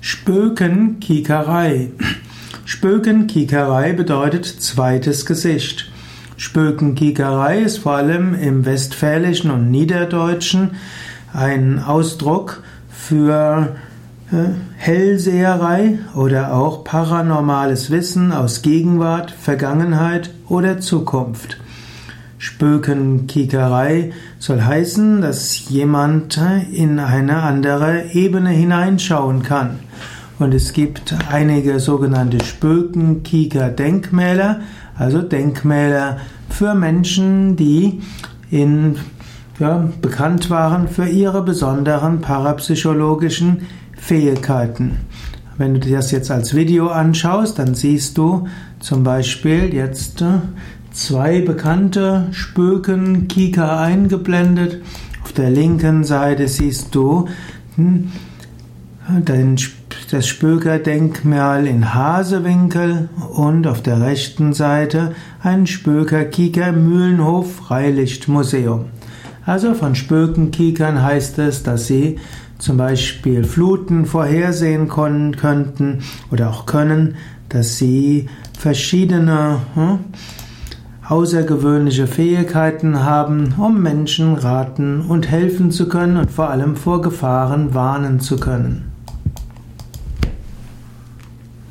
Spökenkiekerei. Spökenkiekerei bedeutet zweites Gesicht. Spökenkiekerei ist vor allem im Westfälischen und Niederdeutschen ein Ausdruck für äh, Hellseherei oder auch paranormales Wissen aus Gegenwart, Vergangenheit oder Zukunft. Spökenkiekerei soll heißen, dass jemand in eine andere Ebene hineinschauen kann. Und es gibt einige sogenannte Spökenkieker-Denkmäler, also Denkmäler für Menschen, die in, ja, bekannt waren für ihre besonderen parapsychologischen Fähigkeiten. Wenn du dir das jetzt als Video anschaust, dann siehst du zum Beispiel jetzt zwei bekannte Spöken Kika eingeblendet. Auf der linken Seite siehst du hm, das Spökerdenkmal in Hasewinkel und auf der rechten Seite ein Spökerkieker Mühlenhof Freilichtmuseum. Also von Spökenkikern heißt es, dass sie zum Beispiel Fluten vorhersehen könnten oder auch können, dass sie verschiedene hm, außergewöhnliche Fähigkeiten haben, um Menschen raten und helfen zu können und vor allem vor Gefahren warnen zu können.